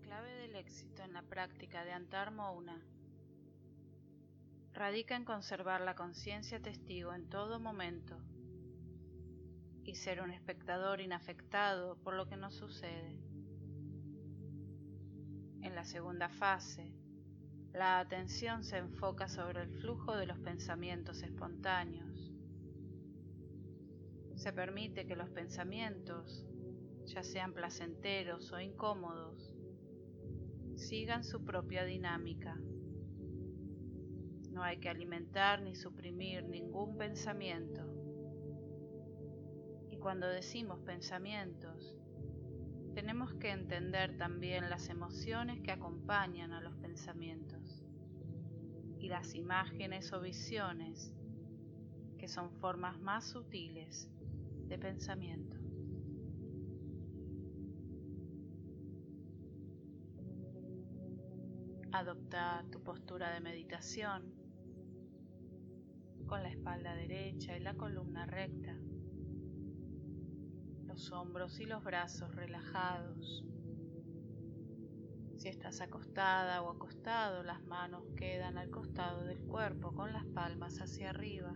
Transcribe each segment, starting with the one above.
clave del éxito en la práctica de Antar Mouna radica en conservar la conciencia testigo en todo momento y ser un espectador inafectado por lo que nos sucede. En la segunda fase, la atención se enfoca sobre el flujo de los pensamientos espontáneos. Se permite que los pensamientos, ya sean placenteros o incómodos, sigan su propia dinámica. No hay que alimentar ni suprimir ningún pensamiento. Y cuando decimos pensamientos, tenemos que entender también las emociones que acompañan a los pensamientos y las imágenes o visiones que son formas más sutiles de pensamiento. Adopta tu postura de meditación con la espalda derecha y la columna recta, los hombros y los brazos relajados. Si estás acostada o acostado, las manos quedan al costado del cuerpo con las palmas hacia arriba.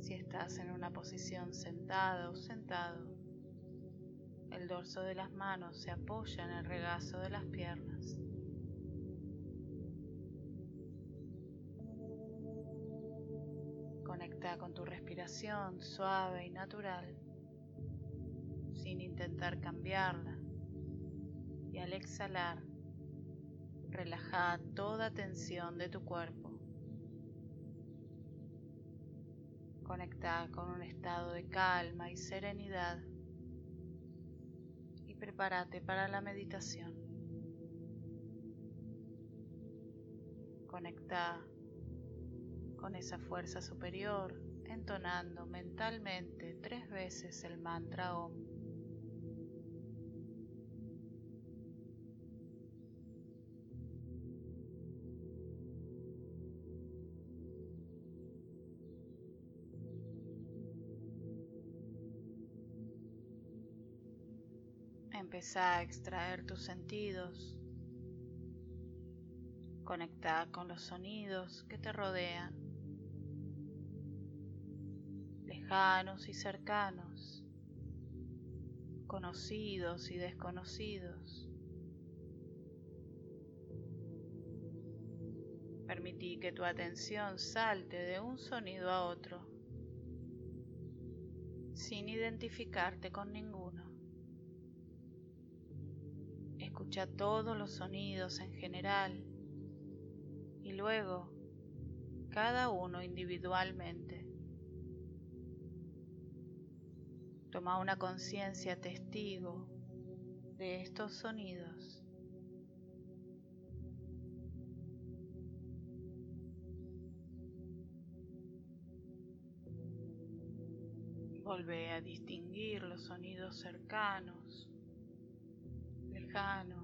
Si estás en una posición sentada o sentado, el dorso de las manos se apoya en el regazo de las piernas. Conecta con tu respiración suave y natural, sin intentar cambiarla. Y al exhalar, relaja toda tensión de tu cuerpo. Conecta con un estado de calma y serenidad prepárate para la meditación. Conecta con esa fuerza superior entonando mentalmente tres veces el mantra OM. Empezá a extraer tus sentidos. Conecta con los sonidos que te rodean, lejanos y cercanos, conocidos y desconocidos. Permití que tu atención salte de un sonido a otro, sin identificarte con ninguno. Escucha todos los sonidos en general y luego cada uno individualmente. Toma una conciencia testigo de estos sonidos. Volve a distinguir los sonidos cercanos lejanos,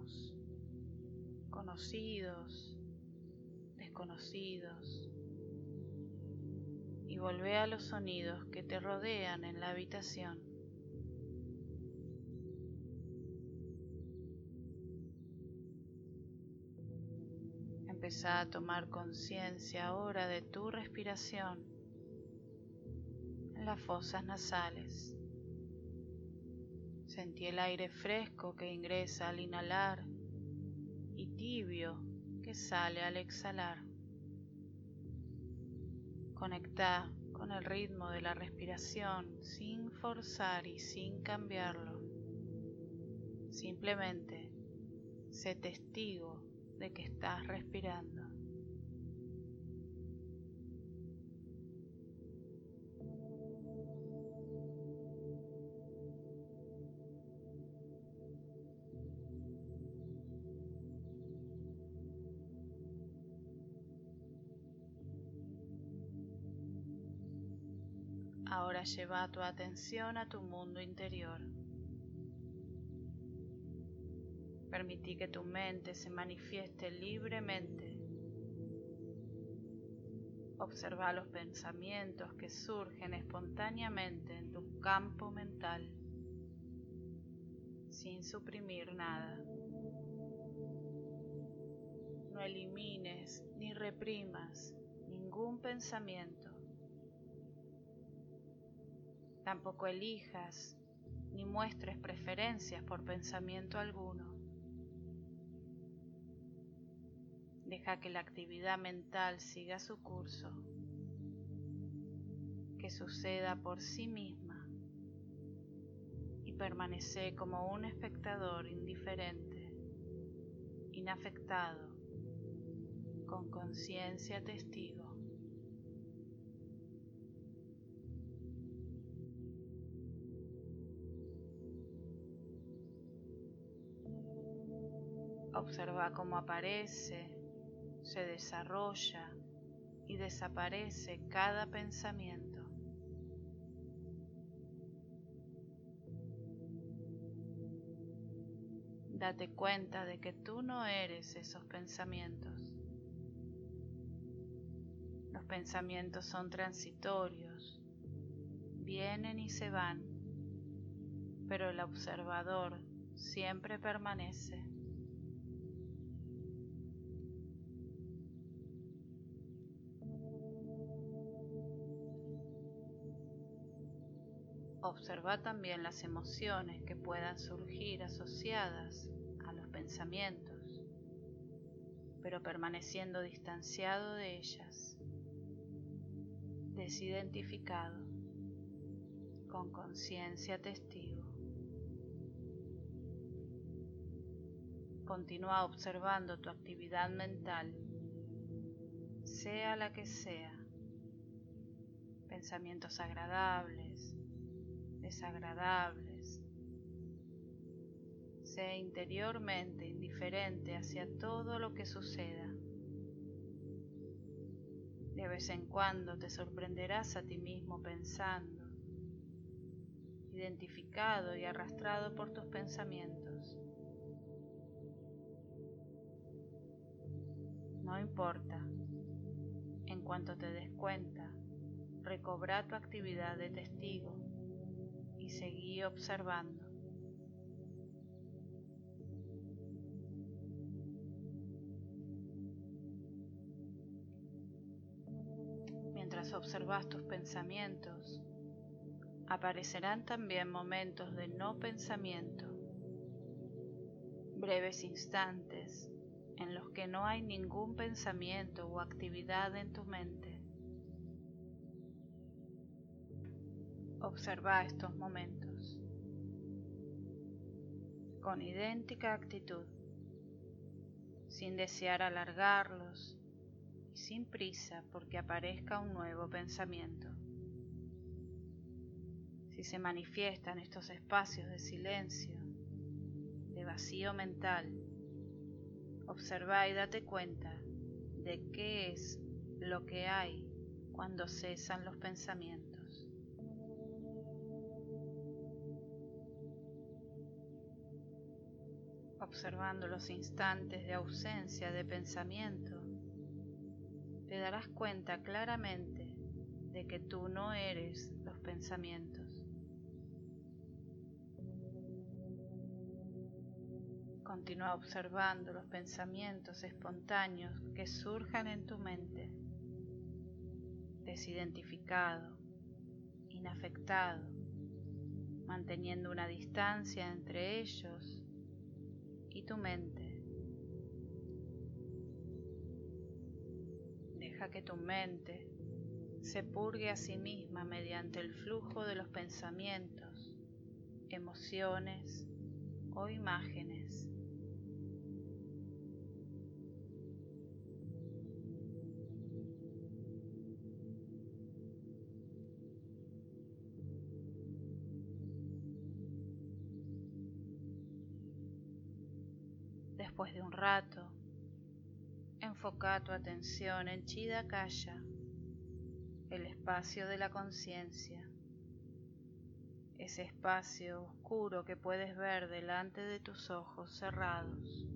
conocidos, desconocidos, y volvé a los sonidos que te rodean en la habitación. Empezá a tomar conciencia ahora de tu respiración en las fosas nasales. Sentí el aire fresco que ingresa al inhalar que sale al exhalar. Conecta con el ritmo de la respiración sin forzar y sin cambiarlo. Simplemente sé testigo de que estás respirando. Ahora lleva tu atención a tu mundo interior. Permití que tu mente se manifieste libremente. Observa los pensamientos que surgen espontáneamente en tu campo mental, sin suprimir nada. No elimines ni reprimas ningún pensamiento. Tampoco elijas ni muestres preferencias por pensamiento alguno. Deja que la actividad mental siga su curso, que suceda por sí misma y permanece como un espectador indiferente, inafectado, con conciencia testigo. Observa cómo aparece se desarrolla y desaparece cada pensamiento. Date cuenta de que tú no eres esos pensamientos. Los pensamientos son transitorios, vienen y se van, pero el observador siempre permanece. Observa también las emociones que puedan surgir asociadas a los pensamientos, pero permaneciendo distanciado de ellas, desidentificado, con conciencia testigo. Continúa observando tu actividad mental, sea la que sea, pensamientos agradables, desagradables. Sé interiormente indiferente hacia todo lo que suceda. De vez en cuando te sorprenderás a ti mismo pensando, identificado y arrastrado por tus pensamientos. No importa, en cuanto te des cuenta, recobra tu actividad de testigo y seguí observando. Mientras observas tus pensamientos, aparecerán también momentos de no pensamiento, breves instantes en los que no hay ningún pensamiento o actividad en tu mente. Observa estos momentos con idéntica actitud, sin desear alargarlos y sin prisa porque aparezca un nuevo pensamiento. Si se manifiestan estos espacios de silencio, de vacío mental, observa y date cuenta de qué es lo que hay cuando cesan los pensamientos. Observando los instantes de ausencia de pensamiento, te darás cuenta claramente de que tú no eres los pensamientos. Continúa observando los pensamientos espontáneos que surjan en tu mente, desidentificado, inafectado, manteniendo una distancia entre ellos y tu mente. Deja que tu mente se purgue a sí misma mediante el flujo de los pensamientos, emociones o imágenes. Después de un rato, enfoca tu atención en Chidakaya, el espacio de la conciencia, ese espacio oscuro que puedes ver delante de tus ojos cerrados.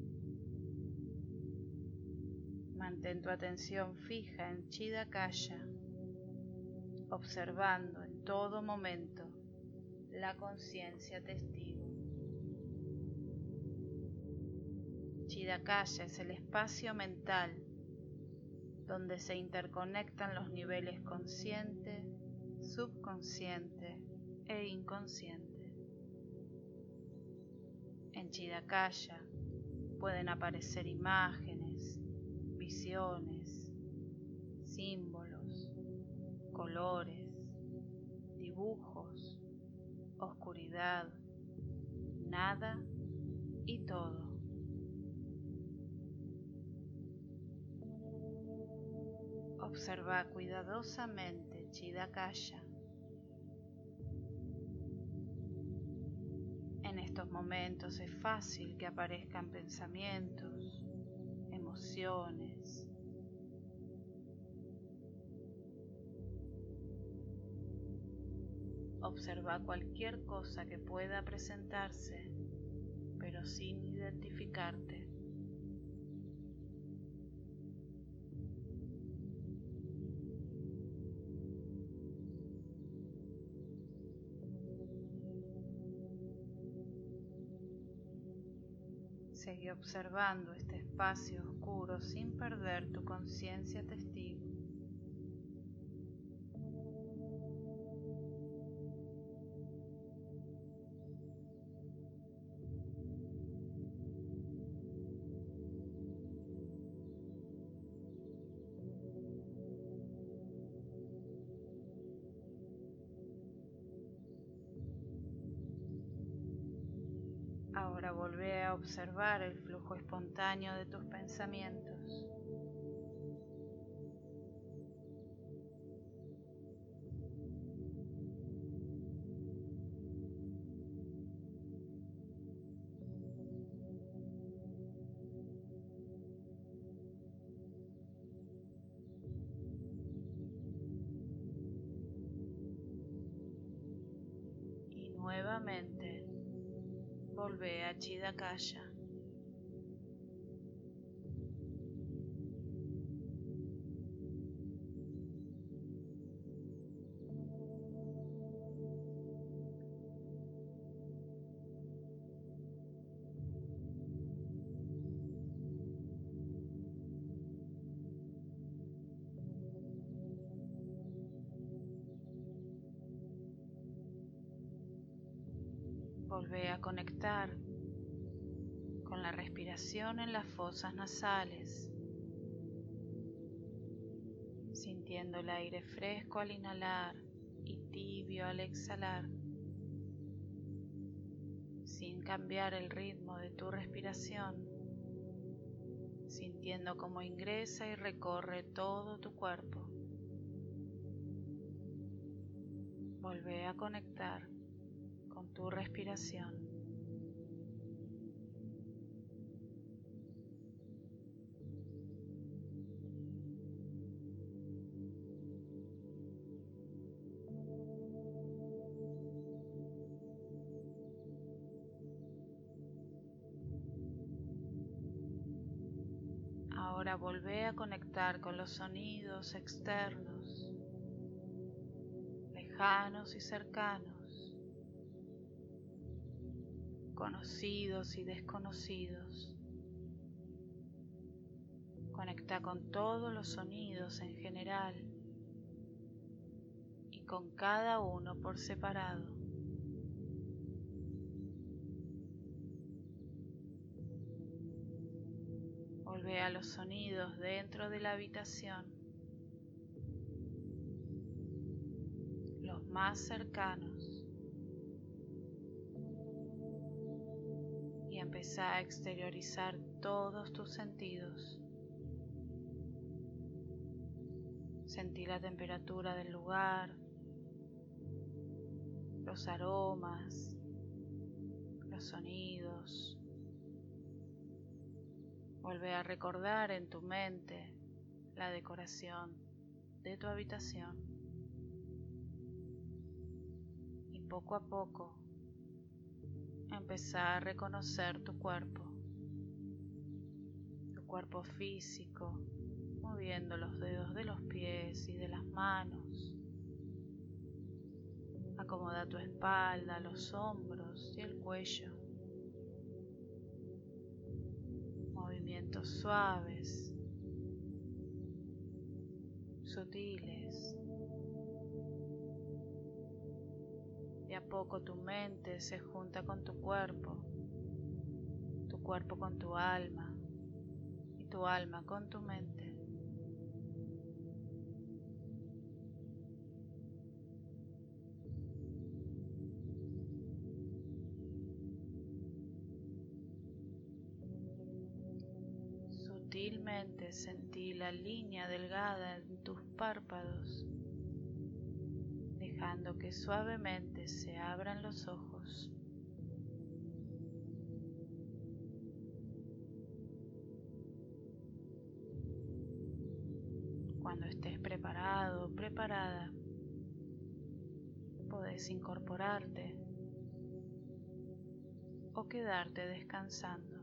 Mantén tu atención fija en Chidakaya, observando en todo momento la conciencia testigo. Chidakaya es el espacio mental donde se interconectan los niveles consciente, subconsciente e inconsciente. En Chidakaya pueden aparecer imágenes, visiones, símbolos, colores, dibujos, oscuridad, nada y todo. Observa cuidadosamente Chidakaya. En estos momentos es fácil que aparezcan pensamientos, emociones. Observa cualquier cosa que pueda presentarse, pero sin identificarte. Seguí observando este espacio oscuro sin perder tu conciencia testigo. Ahora volvé a observar el flujo espontáneo de tus pensamientos. Y nuevamente volvé a Chidakaya. Volvé a conectar con la respiración en las fosas nasales, sintiendo el aire fresco al inhalar y tibio al exhalar, sin cambiar el ritmo de tu respiración, sintiendo cómo ingresa y recorre todo tu cuerpo. Volvé a conectar con tu respiración. Ahora volvé a conectar con los sonidos externos, lejanos y cercanos, conocidos y desconocidos. Conecta con todos los sonidos en general y con cada uno por separado. Volvé a los sonidos dentro de la habitación, los más cercanos, empezá a exteriorizar todos tus sentidos. Sentí la temperatura del lugar, los aromas, los sonidos. Vuelve a recordar en tu mente la decoración de tu habitación. Y poco a poco empezar a reconocer tu cuerpo, tu cuerpo físico, moviendo los dedos de los pies y de las manos. Acomoda tu espalda, los hombros y el cuello. movimientos suaves, sutiles. A poco tu mente se junta con tu cuerpo, tu cuerpo con tu alma y tu alma con tu mente. Sutilmente sentí la línea delgada en tus párpados, dejando que suavemente se abran los ojos. Cuando estés preparado preparada, podés incorporarte o quedarte descansando.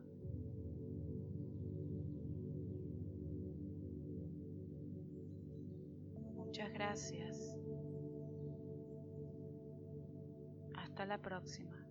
Muchas gracias. Hasta la próxima.